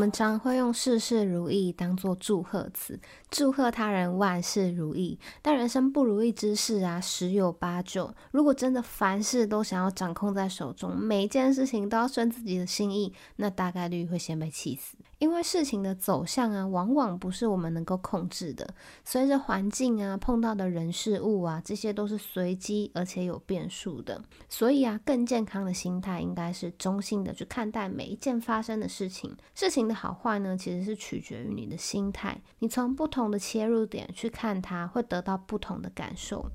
我们常会用事事如意当做祝贺词，祝贺他人万事如意。但人生不如意之事啊，十有八九。如果真的凡事都想要掌控在手中，每一件事情都要顺自己的心意，那大概率会先被气死。因为事情的走向啊，往往不是我们能够控制的。随着环境啊，碰到的人事物啊，这些都是随机而且有变数的。所以啊，更健康的心态应该是中性的去看待每一件发生的事情。事情的好坏呢，其实是取决于你的心态。你从不同的切入点去看它，会得到不同的感受。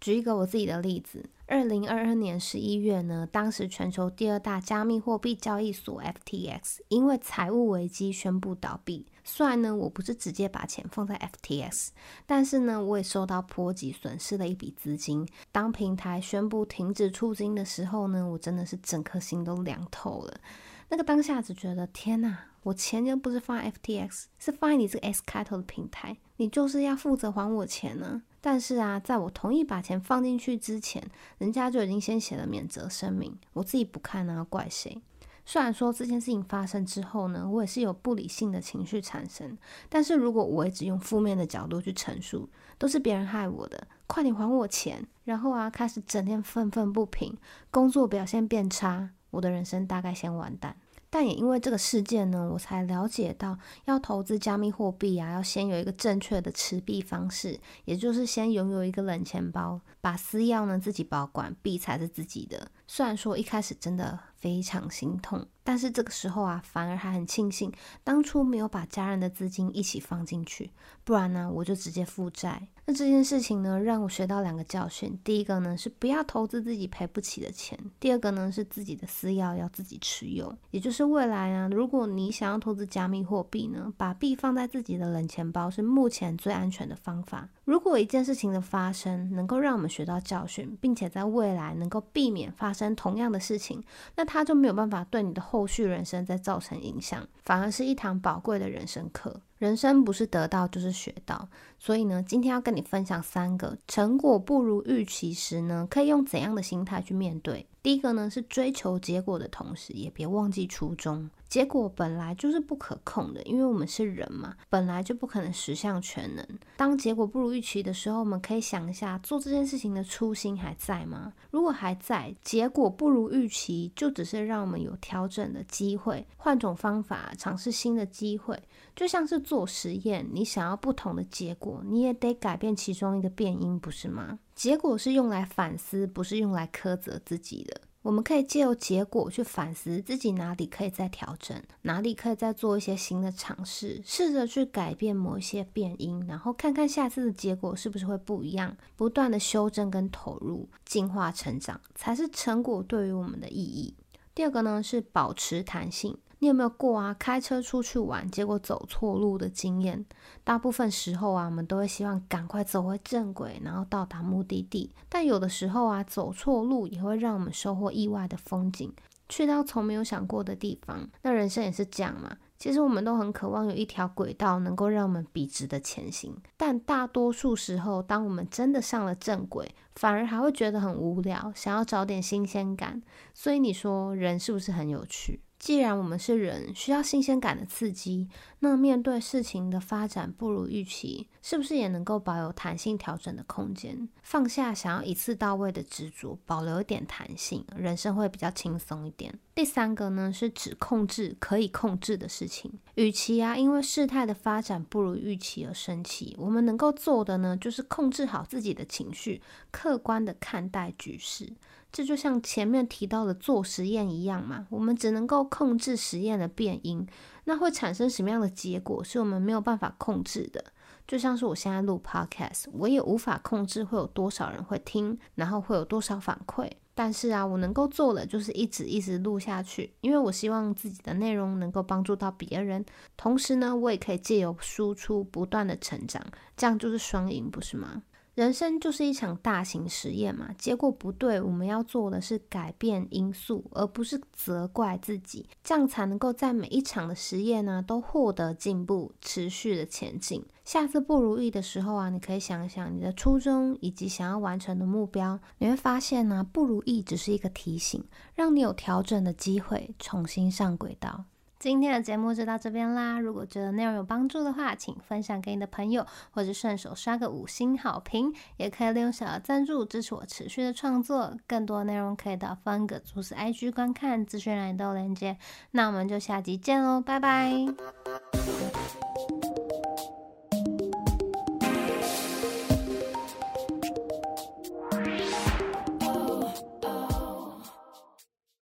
举一个我自己的例子，二零二二年十一月呢，当时全球第二大加密货币交易所 FTX 因为财务危机宣布倒闭。虽然呢，我不是直接把钱放在 FTX，但是呢，我也受到波及，损失了一笔资金。当平台宣布停止出金的时候呢，我真的是整颗心都凉透了。那个当下只觉得天哪，我钱又不是放 FTX，是放你这个 S 开头的平台，你就是要负责还我钱呢。但是啊，在我同意把钱放进去之前，人家就已经先写了免责声明。我自己不看呢，怪谁？虽然说这件事情发生之后呢，我也是有不理性的情绪产生。但是如果我一直用负面的角度去陈述，都是别人害我的，快点还我钱，然后啊，开始整天愤愤不平，工作表现变差，我的人生大概先完蛋。但也因为这个事件呢，我才了解到要投资加密货币啊，要先有一个正确的持币方式，也就是先拥有一个冷钱包，把私钥呢自己保管，币才是自己的。虽然说一开始真的非常心痛，但是这个时候啊，反而还很庆幸当初没有把家人的资金一起放进去，不然呢，我就直接负债。那这件事情呢，让我学到两个教训。第一个呢，是不要投资自己赔不起的钱；第二个呢，是自己的私钥要自己持有。也就是未来啊，如果你想要投资加密货币呢，把币放在自己的冷钱包是目前最安全的方法。如果一件事情的发生能够让我们学到教训，并且在未来能够避免发生同样的事情，那就没有办法对你的后续人生再造成影响，反而是一堂宝贵的人生课。人生不是得到就是学到，所以呢，今天要跟你分享三个成果不如预期时呢，可以用怎样的心态去面对。第一个呢，是追求结果的同时，也别忘记初衷。结果本来就是不可控的，因为我们是人嘛，本来就不可能十项全能。当结果不如预期的时候，我们可以想一下，做这件事情的初心还在吗？如果还在，结果不如预期，就只是让我们有调整的机会，换种方法，尝试新的机会。就像是做实验，你想要不同的结果，你也得改变其中一个变因，不是吗？结果是用来反思，不是用来苛责自己的。我们可以借由结果去反思自己哪里可以再调整，哪里可以再做一些新的尝试，试着去改变某一些变因，然后看看下次的结果是不是会不一样。不断的修正跟投入，进化成长，才是成果对于我们的意义。第二个呢，是保持弹性。你有没有过啊？开车出去玩，结果走错路的经验？大部分时候啊，我们都会希望赶快走回正轨，然后到达目的地。但有的时候啊，走错路也会让我们收获意外的风景，去到从没有想过的地方。那人生也是这样嘛。其实我们都很渴望有一条轨道能够让我们笔直的前行，但大多数时候，当我们真的上了正轨，反而还会觉得很无聊，想要找点新鲜感。所以你说，人是不是很有趣？既然我们是人，需要新鲜感的刺激，那面对事情的发展不如预期，是不是也能够保有弹性调整的空间？放下想要一次到位的执着，保留一点弹性，人生会比较轻松一点。第三个呢，是只控制可以控制的事情。与其啊，因为事态的发展不如预期而生气，我们能够做的呢，就是控制好自己的情绪，客观的看待局势。这就像前面提到的做实验一样嘛，我们只能够控制实验的变因，那会产生什么样的结果是我们没有办法控制的。就像是我现在录 podcast，我也无法控制会有多少人会听，然后会有多少反馈。但是啊，我能够做的就是一直一直录下去，因为我希望自己的内容能够帮助到别人，同时呢，我也可以借由输出不断的成长，这样就是双赢，不是吗？人生就是一场大型实验嘛，结果不对，我们要做的是改变因素，而不是责怪自己，这样才能够在每一场的实验呢都获得进步，持续的前进。下次不如意的时候啊，你可以想想你的初衷以及想要完成的目标，你会发现呢，不如意只是一个提醒，让你有调整的机会，重新上轨道。今天的节目就到这边啦！如果觉得内容有帮助的话，请分享给你的朋友，或者顺手刷个五星好评，也可以利用小额赞助支持我持续的创作。更多内容可以到方格子 IG 观看，资讯栏都有连接。那我们就下集见喽，拜拜！